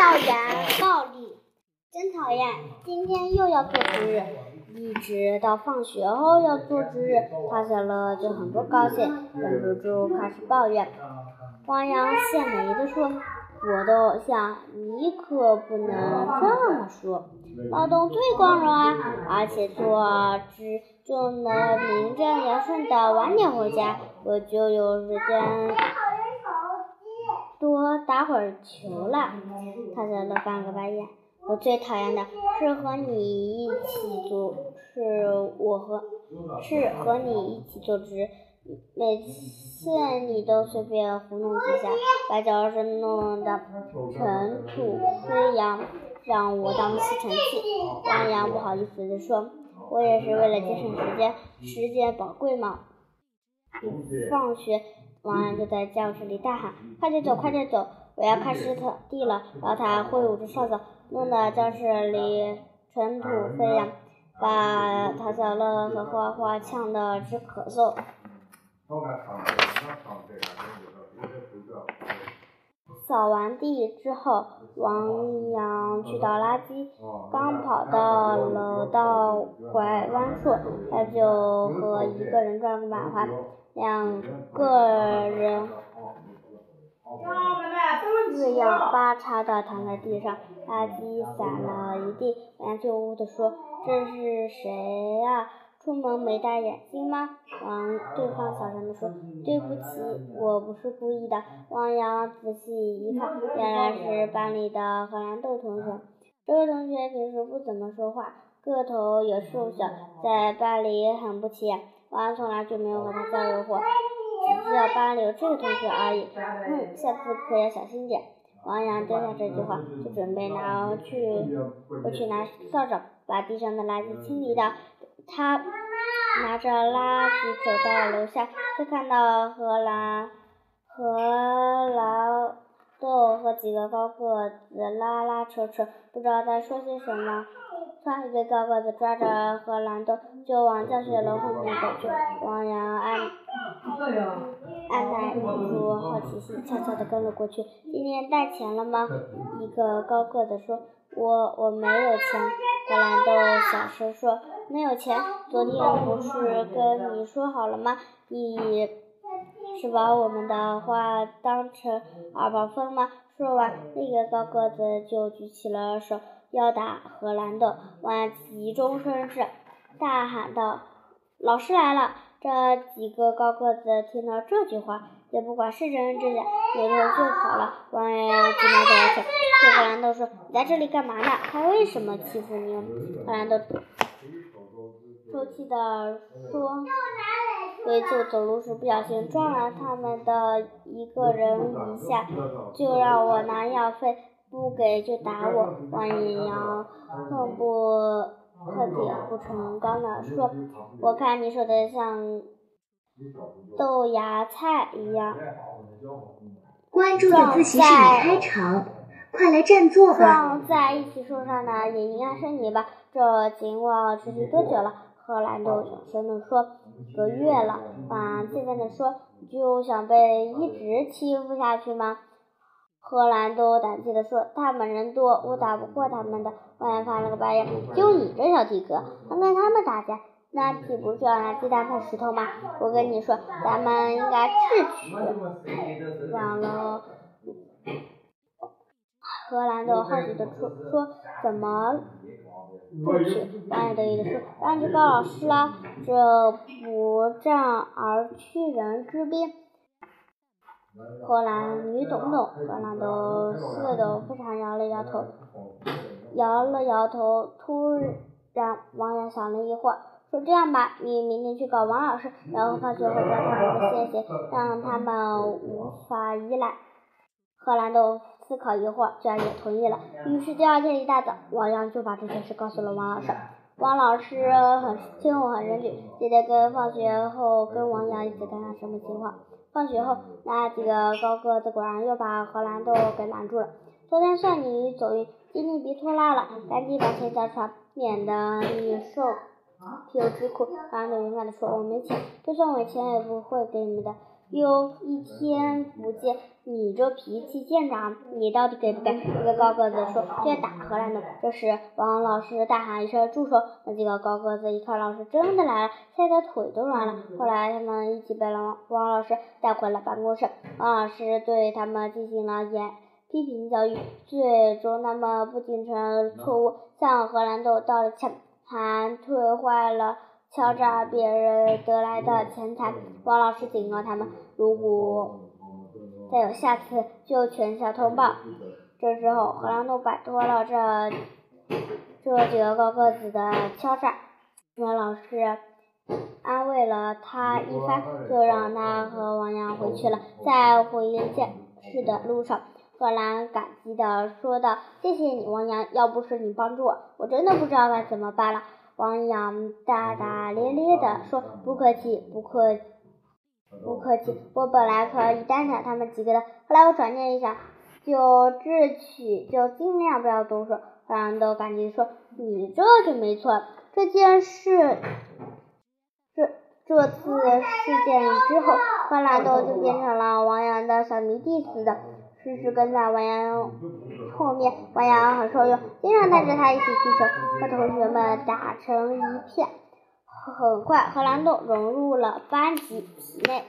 校园暴力，真讨厌！今天又要做值日，一直到放学后要做值日，他小乐就很不高兴，忍不住开始抱怨。王阳献媚地说：“我的偶像，你可不能这么说。劳动最光荣啊，而且做值就能名正言顺的晚点回家，我就有时间。”多打会儿球了，他在那翻个白眼。我最讨厌的是和你一起坐，是我和是和你一起做值，每次你都随便糊弄几下，把教室弄得尘土飞扬，让我当吸尘器。王阳不好意思地说：“我也是为了节省时间，时间宝贵嘛。”放学。王安就在教室里大喊：“快点走，快点走！我要开始扫地了！”然后他挥舞着扫帚，弄得教室里尘土飞扬，把唐小乐和花花呛得直咳嗽。扫完地之后，王阳去倒垃圾，刚跑到楼道拐弯处，他就和一个人撞了个满怀。两个人四仰八叉的躺在地上，垃圾散了一地。王阳呜呜的说：“这是谁呀？出门没戴眼镜吗？”王对方小声地说：“对不起，我不是故意的。”王阳仔细一看，原来是班里的荷兰豆同学。这位同学平时不怎么说话，个头也瘦小，在班里很不起眼。王阳从来就没有和他交流过，只知道班里有这个同学而已。哼，下次可要小心点。王阳丢下这句话，就准备拿去回去拿扫帚把地上的垃圾清理掉。他拿着垃圾走到楼下，就看到荷兰荷兰豆和几个高个子拉拉扯扯，不知道在说些什么。他一个高个子抓着荷兰豆，就往教学楼后面走去。王阳按按耐不住好奇心，悄悄地跟了过去。今天带钱了吗？一个高个子说：“我我没有钱。”荷兰豆小声说：“没有钱？昨天不是跟你说好了吗？你是把我们的话当成耳旁风吗？”说完，那个高个子就举起了手。要打荷兰豆，王阳急中生智，大喊道：“老师来了！”这几个高个子听到这句话，也不管是真是假，扭头就跑了。王爷急忙走过去，对荷兰豆说：“你在这里干嘛呢？他为什么欺负你？”荷兰豆抽泣的说：“有一次我走路时不小心撞了他们的一个人一下，就让我拿药费。”不给就打我！王阳恨不恨铁不成钢的说：“我看你说的像豆芽菜一样。”关注的自习室已开场，快来占座吧！撞在一起受伤的也应该是你吧？这情况持续多久了？荷兰豆小声地说：“一个月了。”王气愤地说：“就想被一直欺负下去吗？”荷兰豆胆怯地说：“他们人多，我打不过他们的。”王阳翻了个白眼：“就你这小体格，还跟他们打架？那岂不是要拿鸡蛋碰石头吗？”我跟你说，咱们应该智取。完了，荷兰豆好奇的说：“说怎么不取？”王阳得意地说：“让去告老师了，这不战而屈人之兵。”荷兰，你懂不懂？荷兰豆似的非常摇了摇头，摇了摇头。突然，王阳想了一会儿，说：“这样吧，你明天去告王老师，然后放学后叫他们谢谢，让他们无法依赖。”荷兰豆思考一会儿，居然也同意了。于是第二天一大早，王阳就把这件事告诉了王老师。王老师很听后很认真，记得跟放学后跟王阳一起看看什么情况。放学后，那几个高个子果然又把荷兰豆给拦住了。昨天算你走运，今天别拖拉了，赶紧把钱交出来，免得你受皮肉之苦。荷兰豆勇敢地说：“我没钱，就算我钱也不会给你们的。”有一天不见你这脾气见长，你到底给不给？一个高个子说就要打荷兰豆。这时王老师大喊一声住手！那几个高个子一看老师真的来了，吓得腿都软了。后来他们一起被王王老师带回了办公室，王老师对他们进行了严批评教育，最终他们不仅承认错误，向荷兰豆道了歉，还退坏了。敲诈别人得来的钱财，王老师警告他们，如果再有下次，就全校通报。这时候，荷兰豆摆脱了这这几个高个子的敲诈，王老师安慰了他一番，就让他和王阳回去了。在回县去的路上，荷兰感激的说道：“谢谢你，王阳，要不是你帮助我，我真的不知道该怎么办了。”王阳大大咧咧地说：“不客气，不客，不客气。我本来可以单挑他们几个的，后来我转念一想，就智取，就尽量不要动手。”荷兰豆感激说：“你这就没错。这件事，这这次事件之后，荷兰豆就变成了王阳的小迷弟似的。”时时跟在王洋后面，王洋很受用，经常带着他一起踢球，和同学们打成一片。很快，荷兰豆融入了班级体内。